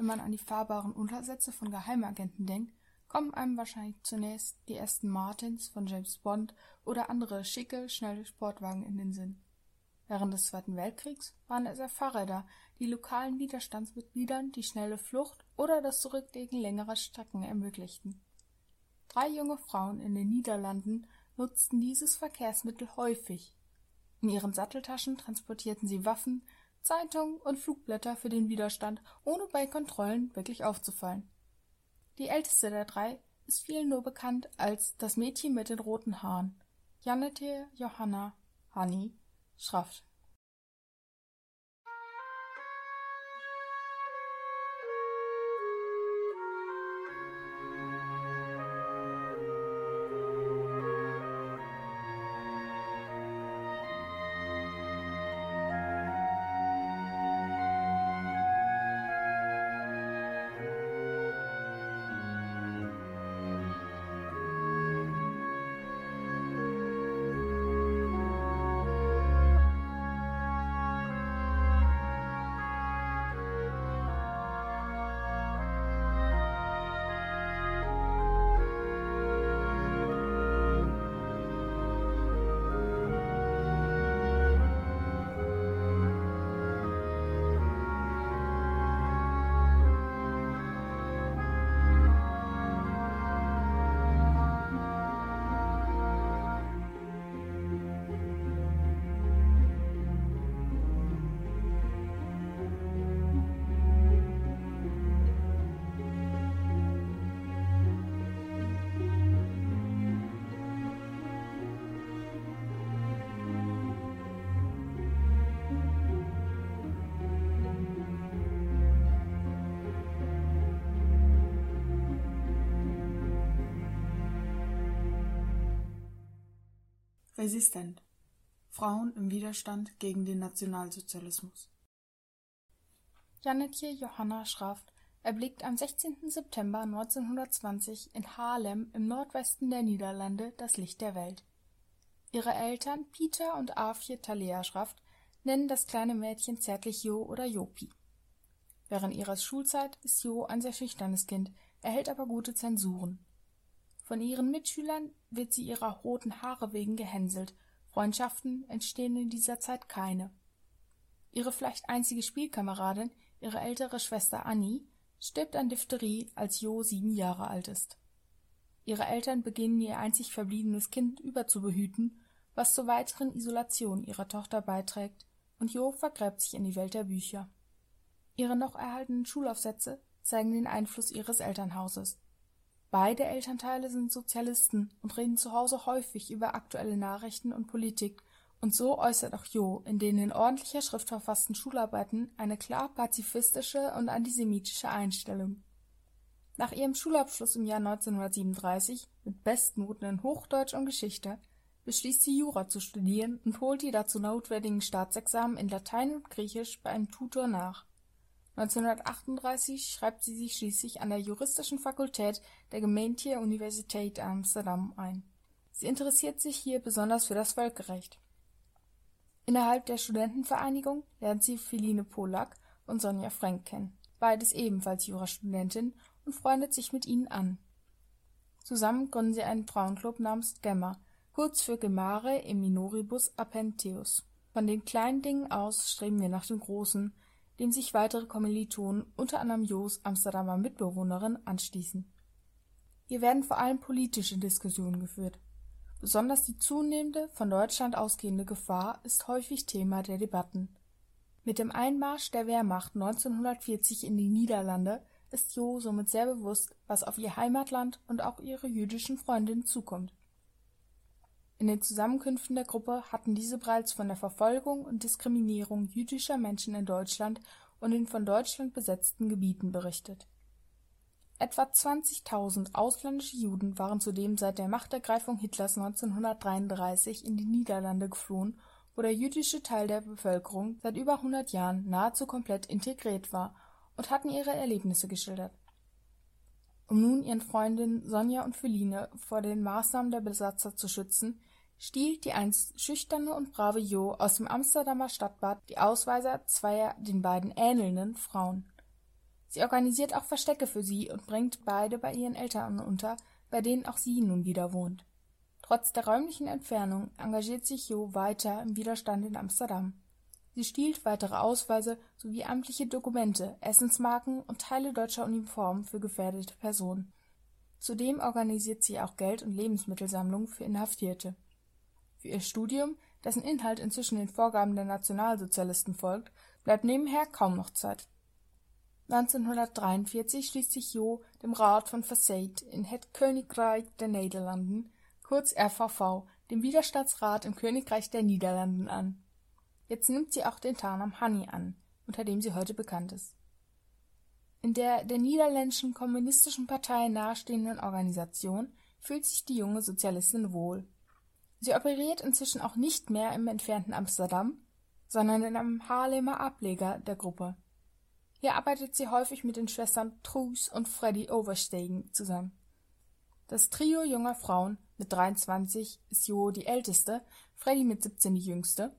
Wenn man an die fahrbaren Untersätze von Geheimagenten denkt, kommen einem wahrscheinlich zunächst die Aston Martins von James Bond oder andere schicke, schnelle Sportwagen in den Sinn. Während des Zweiten Weltkriegs waren es Fahrräder, die lokalen Widerstandsmitgliedern die schnelle Flucht oder das Zurücklegen längerer Strecken ermöglichten. Drei junge Frauen in den Niederlanden nutzten dieses Verkehrsmittel häufig. In ihren Satteltaschen transportierten sie Waffen, Zeitungen und Flugblätter für den Widerstand, ohne bei Kontrollen wirklich aufzufallen. Die älteste der drei ist vielen nur bekannt als das Mädchen mit den roten Haaren, Janette Johanna Hanni Schraft. Resistent Frauen im Widerstand gegen den Nationalsozialismus Jannetje Johanna Schraft erblickt am 16. September 1920 in Haarlem im Nordwesten der Niederlande das Licht der Welt. Ihre Eltern Pieter und Aafje Thalia Schraft nennen das kleine Mädchen zärtlich Jo oder Jopi. Während ihrer Schulzeit ist Jo ein sehr schüchternes Kind, erhält aber gute Zensuren von ihren Mitschülern wird sie ihrer roten Haare wegen gehänselt, Freundschaften entstehen in dieser Zeit keine. Ihre vielleicht einzige Spielkameradin, ihre ältere Schwester Annie, stirbt an Diphtherie, als Jo sieben Jahre alt ist. Ihre Eltern beginnen ihr einzig verbliebenes Kind überzubehüten, was zur weiteren Isolation ihrer Tochter beiträgt, und Jo vergräbt sich in die Welt der Bücher. Ihre noch erhaltenen Schulaufsätze zeigen den Einfluss ihres Elternhauses. Beide Elternteile sind Sozialisten und reden zu Hause häufig über aktuelle Nachrichten und Politik, und so äußert auch Jo in den in ordentlicher Schrift verfassten Schularbeiten eine klar pazifistische und antisemitische Einstellung. Nach ihrem Schulabschluss im Jahr 1937 mit Bestnoten in Hochdeutsch und Geschichte beschließt sie Jura zu studieren und holt die dazu notwendigen Staatsexamen in Latein und Griechisch bei einem Tutor nach 1938 schreibt sie sich schließlich an der Juristischen Fakultät der Gemeentelijke Universiteit Amsterdam ein. Sie interessiert sich hier besonders für das Völkerrecht. Innerhalb der Studentenvereinigung lernt sie Philine Polak und Sonja Frank kennen, beides ebenfalls Jurastudentin, und freundet sich mit ihnen an. Zusammen gründen sie einen Frauenclub namens Gemma, kurz für Gemare e Minoribus Appentheus. Von den kleinen Dingen aus streben wir nach dem Großen, dem sich weitere Kommilitonen, unter anderem Jos Amsterdamer Mitbewohnerin, anschließen. Hier werden vor allem politische Diskussionen geführt. Besonders die zunehmende, von Deutschland ausgehende Gefahr ist häufig Thema der Debatten. Mit dem Einmarsch der Wehrmacht 1940 in die Niederlande ist Jo somit sehr bewusst, was auf ihr Heimatland und auch ihre jüdischen Freundinnen zukommt in den Zusammenkünften der Gruppe hatten diese bereits von der Verfolgung und Diskriminierung jüdischer Menschen in Deutschland und in von Deutschland besetzten Gebieten berichtet. Etwa 20.000 ausländische Juden waren zudem seit der Machtergreifung Hitlers 1933 in die Niederlande geflohen, wo der jüdische Teil der Bevölkerung seit über 100 Jahren nahezu komplett integriert war, und hatten ihre Erlebnisse geschildert. Um nun ihren Freundinnen Sonja und Philine vor den Maßnahmen der Besatzer zu schützen stiehlt die einst schüchterne und brave Jo aus dem Amsterdamer Stadtbad die Ausweiser zweier den beiden ähnelnden Frauen. Sie organisiert auch Verstecke für sie und bringt beide bei ihren Eltern unter, bei denen auch sie nun wieder wohnt. Trotz der räumlichen Entfernung engagiert sich Jo weiter im Widerstand in Amsterdam. Sie stiehlt weitere Ausweise sowie amtliche Dokumente, Essensmarken und Teile deutscher Uniformen für gefährdete Personen. Zudem organisiert sie auch Geld und Lebensmittelsammlungen für Inhaftierte. Für ihr Studium, dessen Inhalt inzwischen den Vorgaben der Nationalsozialisten folgt, bleibt nebenher kaum noch Zeit. 1943 schließt sich Jo dem Rat von Versailles in Het Koninkrijk der Nederlanden, kurz RVV, dem Widerstandsrat im Königreich der Niederlanden an. Jetzt nimmt sie auch den Tarnam Honey an, unter dem sie heute bekannt ist. In der der niederländischen kommunistischen Partei nahestehenden Organisation fühlt sich die junge Sozialistin wohl. Sie operiert inzwischen auch nicht mehr im entfernten Amsterdam, sondern in einem Haarlemer Ableger der Gruppe. Hier arbeitet sie häufig mit den Schwestern Truus und Freddy Overstegen zusammen. Das Trio junger Frauen mit 23 ist Jo die älteste, Freddy mit 17 die jüngste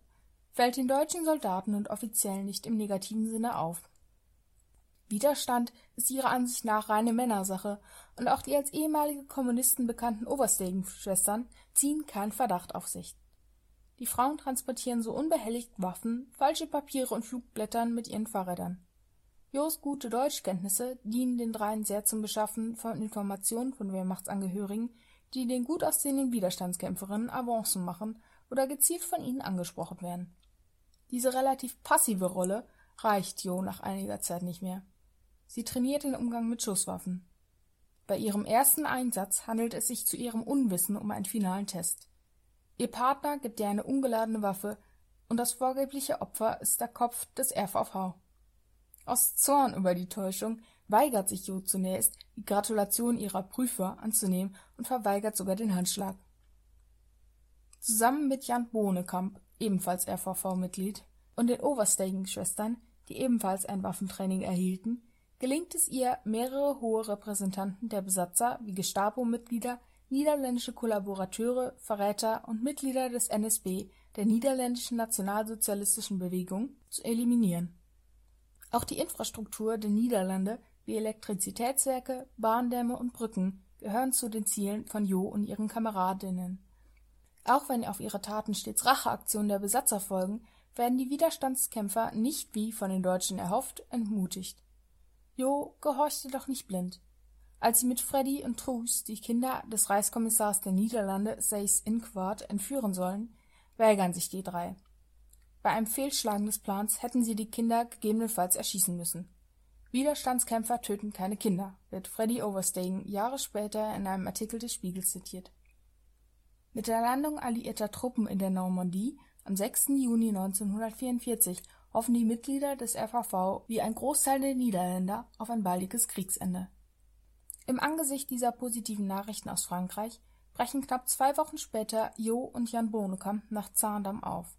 fällt den deutschen Soldaten und Offiziellen nicht im negativen Sinne auf. Widerstand ist ihrer Ansicht nach reine Männersache, und auch die als ehemalige Kommunisten bekannten Overstegen-Schwestern ziehen keinen Verdacht auf sich. Die Frauen transportieren so unbehelligt Waffen, falsche Papiere und Flugblättern mit ihren Fahrrädern. Jos gute Deutschkenntnisse dienen den dreien sehr zum Beschaffen von Informationen von Wehrmachtsangehörigen, die den gut aussehenden Widerstandskämpferinnen Avancen machen oder gezielt von ihnen angesprochen werden. Diese relativ passive Rolle reicht Jo nach einiger Zeit nicht mehr. Sie trainiert den Umgang mit Schusswaffen. Bei ihrem ersten Einsatz handelt es sich zu ihrem Unwissen um einen finalen Test. Ihr Partner gibt ihr eine ungeladene Waffe und das vorgebliche Opfer ist der Kopf des RVV. Aus Zorn über die Täuschung weigert sich Jo zunächst, die Gratulation ihrer Prüfer anzunehmen und verweigert sogar den Handschlag. Zusammen mit Jan Bohnekamp ebenfalls RVV-Mitglied, und den Overstegen-Schwestern, die ebenfalls ein Waffentraining erhielten, gelingt es ihr, mehrere hohe Repräsentanten der Besatzer wie Gestapo-Mitglieder, niederländische Kollaborateure, Verräter und Mitglieder des NSB, der niederländischen nationalsozialistischen Bewegung, zu eliminieren. Auch die Infrastruktur der Niederlande wie Elektrizitätswerke, Bahndämme und Brücken gehören zu den Zielen von Jo und ihren Kameradinnen auch wenn auf ihre Taten stets Racheaktionen der Besatzer folgen, werden die Widerstandskämpfer nicht wie von den Deutschen erhofft entmutigt. Jo gehorchte doch nicht blind. Als sie mit Freddy und Truus die Kinder des Reichskommissars der Niederlande Seys Inquart entführen sollen, weigern sich die drei. Bei einem Fehlschlagen des Plans hätten sie die Kinder gegebenenfalls erschießen müssen. Widerstandskämpfer töten keine Kinder, wird Freddy Overstegen Jahre später in einem Artikel des Spiegels zitiert mit der Landung alliierter Truppen in der Normandie am 6. Juni 1944 hoffen die Mitglieder des RVV wie ein Großteil der Niederländer auf ein baldiges Kriegsende. Im Angesicht dieser positiven Nachrichten aus Frankreich brechen knapp zwei Wochen später Jo und Jan Bonekamp nach Zaandam auf.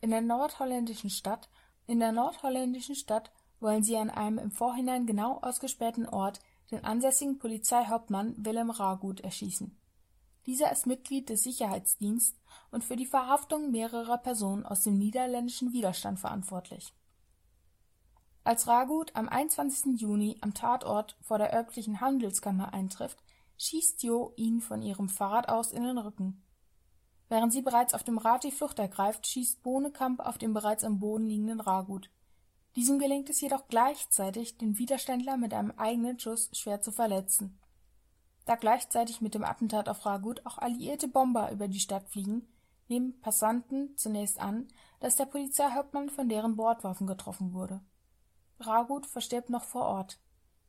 In der nordholländischen Stadt in der nordholländischen Stadt wollen sie an einem im Vorhinein genau ausgespähten Ort den ansässigen Polizeihauptmann Willem Ragut erschießen dieser ist Mitglied des Sicherheitsdienst und für die Verhaftung mehrerer Personen aus dem niederländischen Widerstand verantwortlich. Als Ragut am 21. Juni am Tatort vor der örtlichen Handelskammer eintrifft, schießt Jo ihn von ihrem Fahrrad aus in den Rücken. Während sie bereits auf dem Rad die Flucht ergreift, schießt Bohnekamp auf den bereits am Boden liegenden Ragut. Diesem gelingt es jedoch gleichzeitig, den Widerständler mit einem eigenen Schuss schwer zu verletzen. Da gleichzeitig mit dem Attentat auf Ragut auch alliierte Bomber über die Stadt fliegen, nehmen Passanten zunächst an, dass der Polizeihauptmann von deren Bordwaffen getroffen wurde. Ragut verstirbt noch vor Ort.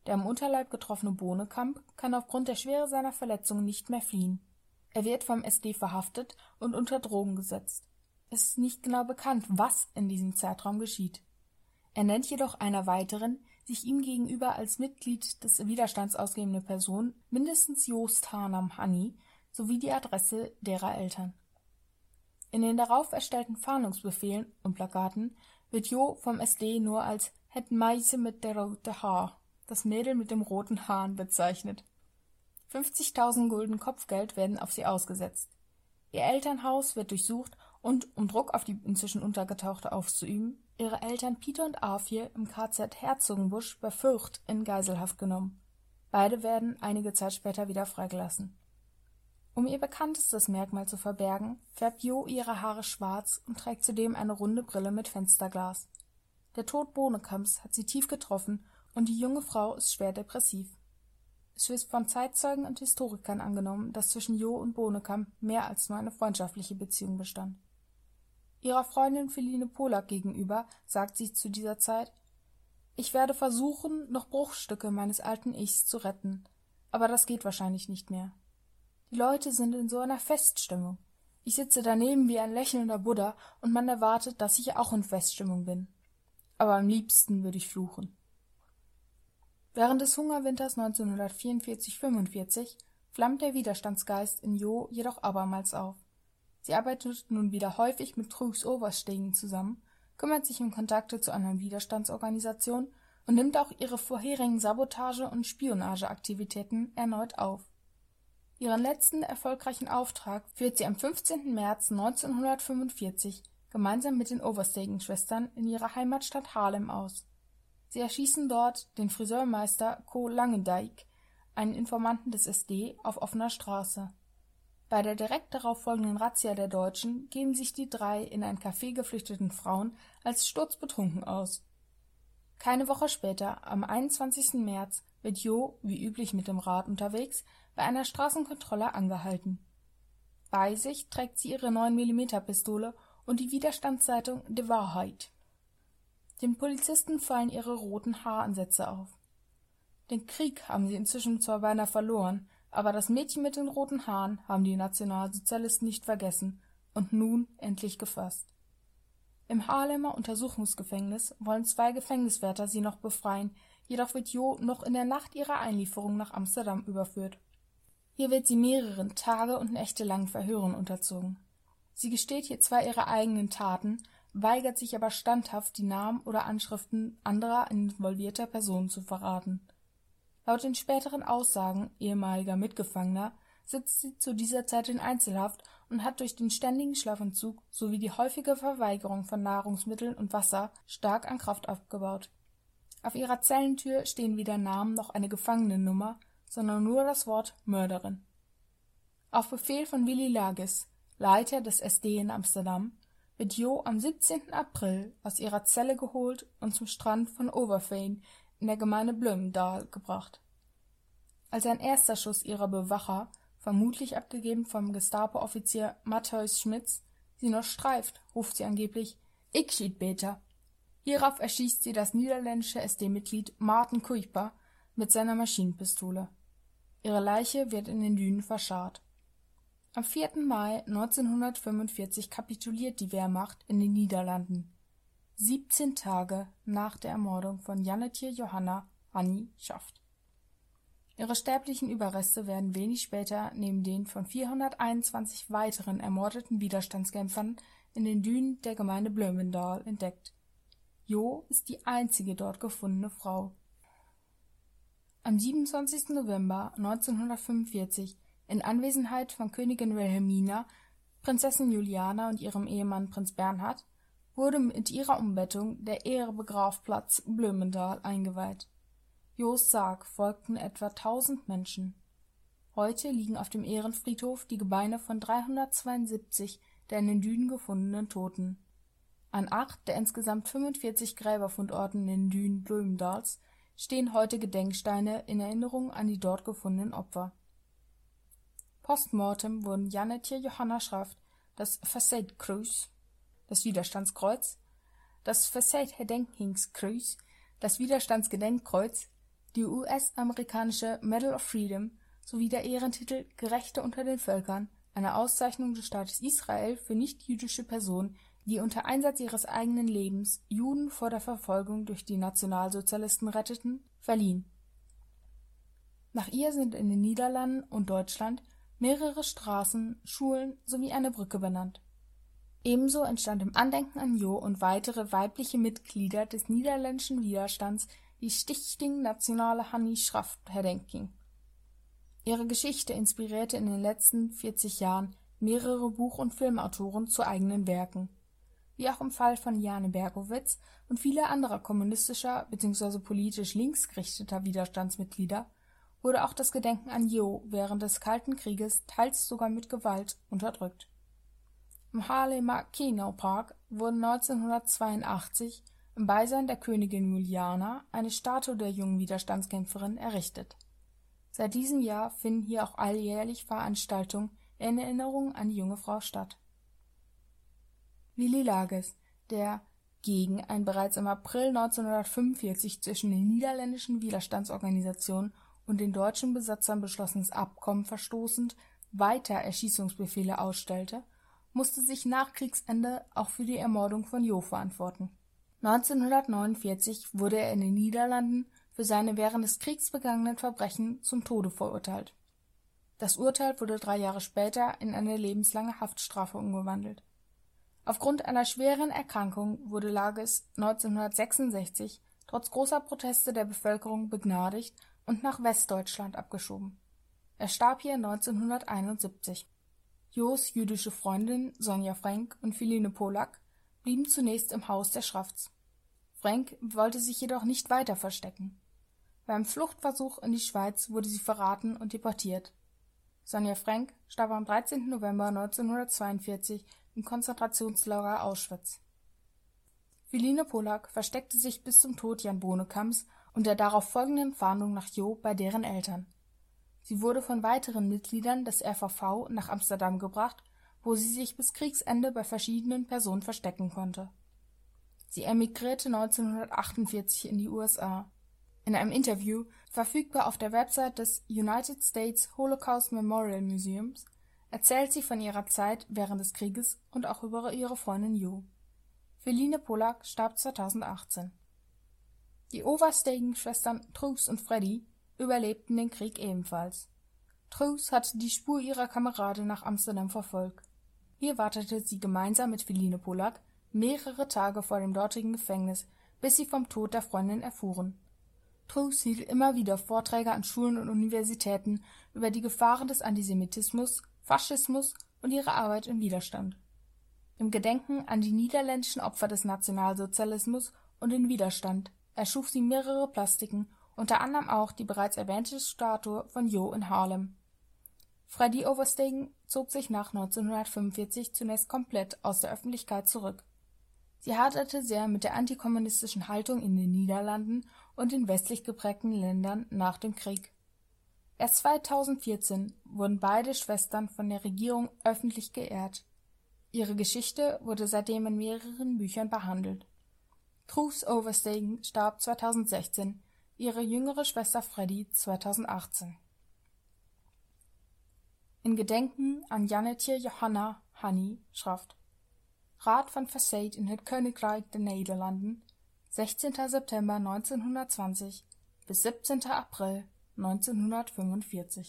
Der am Unterleib getroffene Bohnekamp kann aufgrund der Schwere seiner Verletzungen nicht mehr fliehen. Er wird vom SD verhaftet und unter Drogen gesetzt. Es ist nicht genau bekannt, was in diesem Zeitraum geschieht. Er nennt jedoch einer weiteren, sich ihm gegenüber als Mitglied des Widerstands ausgebende Person mindestens Joost Harnam Hanni sowie die Adresse derer Eltern. In den darauf erstellten Fahndungsbefehlen und Plakaten wird Jo vom SD nur als Het Meise mit der rote Haar, das Mädel mit dem roten Haaren bezeichnet. 50.000 Gulden Kopfgeld werden auf sie ausgesetzt. Ihr Elternhaus wird durchsucht und, um Druck auf die inzwischen Untergetauchte auszuüben, ihre Eltern Pieter und Arthur im KZ Herzogenbusch bei Fürth in Geiselhaft genommen. Beide werden einige Zeit später wieder freigelassen. Um ihr bekanntestes Merkmal zu verbergen, färbt Jo ihre Haare schwarz und trägt zudem eine runde Brille mit Fensterglas. Der Tod Bonekamps hat sie tief getroffen und die junge Frau ist schwer depressiv. Es wird von Zeitzeugen und Historikern angenommen, dass zwischen Jo und Bonekamp mehr als nur eine freundschaftliche Beziehung bestand. Ihrer Freundin Feline Polak gegenüber sagt sie zu dieser Zeit Ich werde versuchen, noch Bruchstücke meines alten Ichs zu retten, aber das geht wahrscheinlich nicht mehr. Die Leute sind in so einer Feststimmung. Ich sitze daneben wie ein lächelnder Buddha und man erwartet, dass ich auch in Feststimmung bin. Aber am liebsten würde ich fluchen. Während des Hungerwinters 1944-45 flammt der Widerstandsgeist in Jo jedoch abermals auf. Sie arbeitet nun wieder häufig mit Krugsoverstegen zusammen, kümmert sich um Kontakte zu anderen Widerstandsorganisationen und nimmt auch ihre vorherigen Sabotage- und Spionageaktivitäten erneut auf. Ihren letzten erfolgreichen Auftrag führt sie am 15. März 1945 gemeinsam mit den Overstegen-Schwestern in ihrer Heimatstadt Haarlem aus. Sie erschießen dort den Friseurmeister Co. Langendijk, einen Informanten des SD, auf offener Straße. Bei der direkt darauf folgenden Razzia der Deutschen geben sich die drei in ein Café geflüchteten Frauen als sturzbetrunken aus. Keine Woche später, am 21. März, wird Jo, wie üblich mit dem Rad unterwegs, bei einer Straßenkontrolle angehalten. Bei sich trägt sie ihre 9-mm-Pistole und die Widerstandszeitung De Wahrheit. Den Polizisten fallen ihre roten Haaransätze auf. Den Krieg haben sie inzwischen zwar beinahe verloren, aber das Mädchen mit den roten Haaren haben die Nationalsozialisten nicht vergessen und nun endlich gefasst. Im Haarlemmer Untersuchungsgefängnis wollen zwei Gefängniswärter sie noch befreien, jedoch wird Jo noch in der Nacht ihrer Einlieferung nach Amsterdam überführt. Hier wird sie mehreren Tage und Nächte lang Verhören unterzogen. Sie gesteht hier zwar ihre eigenen Taten, weigert sich aber standhaft, die Namen oder Anschriften anderer involvierter Personen zu verraten. Laut den späteren Aussagen ehemaliger Mitgefangener sitzt sie zu dieser Zeit in Einzelhaft und hat durch den ständigen Schlafentzug sowie die häufige Verweigerung von Nahrungsmitteln und Wasser stark an Kraft abgebaut. Auf ihrer Zellentür stehen weder Namen noch eine Gefangenennummer, sondern nur das Wort Mörderin. Auf Befehl von Willy Lagis, Leiter des SD in Amsterdam, wird Jo am 17. April aus ihrer Zelle geholt und zum Strand von Overveen in der Gemeinde Blömendal gebracht. Als ein erster Schuss ihrer Bewacher, vermutlich abgegeben vom Gestapo-Offizier Matthäus Schmitz, sie noch streift, ruft sie angeblich Ich schied beter. Hierauf erschießt sie das niederländische SD-Mitglied Martin Kuiper mit seiner Maschinenpistole. Ihre Leiche wird in den Dünen verscharrt. Am 4. Mai 1945 kapituliert die Wehrmacht in den Niederlanden. 17 Tage nach der Ermordung von Jannetje Johanna Annie Schaft. Ihre sterblichen Überreste werden wenig später neben den von 421 weiteren ermordeten Widerstandskämpfern in den Dünen der Gemeinde Blömendal entdeckt. Jo ist die einzige dort gefundene Frau. Am 27. November 1945 in Anwesenheit von Königin Wilhelmina, Prinzessin Juliana und ihrem Ehemann Prinz Bernhard wurde mit ihrer Umbettung der Ehrebegrafplatz Blömendal eingeweiht. Jos Sarg folgten etwa tausend Menschen. Heute liegen auf dem Ehrenfriedhof die Gebeine von 372 der in den Dünen gefundenen Toten. An acht der insgesamt 45 Gräberfundorten in den Dünen Blömendals stehen heute Gedenksteine in Erinnerung an die dort gefundenen Opfer. Postmortem wurden Jannetje Johanna Schraft das Facade-Kreuz das Widerstandskreuz, das Versailles-Herdenkingskreuz, das Widerstandsgedenkkreuz, die US-amerikanische Medal of Freedom sowie der Ehrentitel Gerechte unter den Völkern, eine Auszeichnung des Staates Israel für nichtjüdische Personen, die unter Einsatz ihres eigenen Lebens Juden vor der Verfolgung durch die Nationalsozialisten retteten, verliehen. Nach ihr sind in den Niederlanden und Deutschland mehrere Straßen, Schulen sowie eine Brücke benannt Ebenso entstand im Andenken an Jo und weitere weibliche Mitglieder des niederländischen Widerstands die Stichting Nationale Hannie Schrift-Herdenking. Ihre Geschichte inspirierte in den letzten 40 Jahren mehrere Buch und Filmautoren zu eigenen Werken. Wie auch im Fall von Jane Berkowitz und vieler anderer kommunistischer bzw. politisch links gerichteter Widerstandsmitglieder wurde auch das Gedenken an Jo während des Kalten Krieges teils sogar mit Gewalt unterdrückt. Im Haarlemer Kenau-Park wurde 1982 im Beisein der Königin Juliana eine Statue der jungen Widerstandskämpferin errichtet. Seit diesem Jahr finden hier auch alljährlich Veranstaltungen in Erinnerung an die junge Frau statt. Willy Lages, der gegen ein bereits im April 1945 zwischen den niederländischen Widerstandsorganisationen und den deutschen Besatzern beschlossenes Abkommen verstoßend weiter Erschießungsbefehle ausstellte, musste sich nach Kriegsende auch für die Ermordung von Jo verantworten. 1949 wurde er in den Niederlanden für seine während des Kriegs begangenen Verbrechen zum Tode verurteilt. Das Urteil wurde drei Jahre später in eine lebenslange Haftstrafe umgewandelt. Aufgrund einer schweren Erkrankung wurde Lages 1966 trotz großer Proteste der Bevölkerung begnadigt und nach Westdeutschland abgeschoben. Er starb hier 1971. Jos jüdische Freundin Sonja Frank und Philine Polak blieben zunächst im Haus der Schrafts. Frank wollte sich jedoch nicht weiter verstecken. Beim Fluchtversuch in die Schweiz wurde sie verraten und deportiert. Sonja Frank starb am 13. November 1942 im Konzentrationslager Auschwitz. Philine Polak versteckte sich bis zum Tod Jan Bonekamps und der darauf folgenden Fahndung nach Jo bei deren Eltern. Sie wurde von weiteren Mitgliedern des RVV nach Amsterdam gebracht, wo sie sich bis Kriegsende bei verschiedenen Personen verstecken konnte. Sie emigrierte 1948 in die USA. In einem Interview, verfügbar auf der Website des United States Holocaust Memorial Museums, erzählt sie von ihrer Zeit während des Krieges und auch über ihre Freundin Jo. Feline Polak starb 2018. Die Overstegen-Schwestern Truus und Freddy überlebten den Krieg ebenfalls. Truus hatte die Spur ihrer Kamerade nach Amsterdam verfolgt. Hier wartete sie gemeinsam mit Feline Polak mehrere Tage vor dem dortigen Gefängnis, bis sie vom Tod der Freundin erfuhren. Truus hielt immer wieder Vorträge an Schulen und Universitäten über die Gefahren des Antisemitismus, Faschismus und ihre Arbeit im Widerstand. Im Gedenken an die niederländischen Opfer des Nationalsozialismus und den Widerstand erschuf sie mehrere Plastiken, unter anderem auch die bereits erwähnte Statue von Jo in Harlem. Freddy Overstegen zog sich nach 1945 zunächst komplett aus der Öffentlichkeit zurück. Sie haderte sehr mit der antikommunistischen Haltung in den Niederlanden und den westlich geprägten Ländern nach dem Krieg. Erst 2014 wurden beide Schwestern von der Regierung öffentlich geehrt. Ihre Geschichte wurde seitdem in mehreren Büchern behandelt Truth Overstegen starb 2016, ihre jüngere Schwester Freddy 2018. In Gedenken an Jannetje Johanna Hanni Schraft Rat van Faceet in het Koninkrijk der Nederlanden 16. September 1920 bis 17. April 1945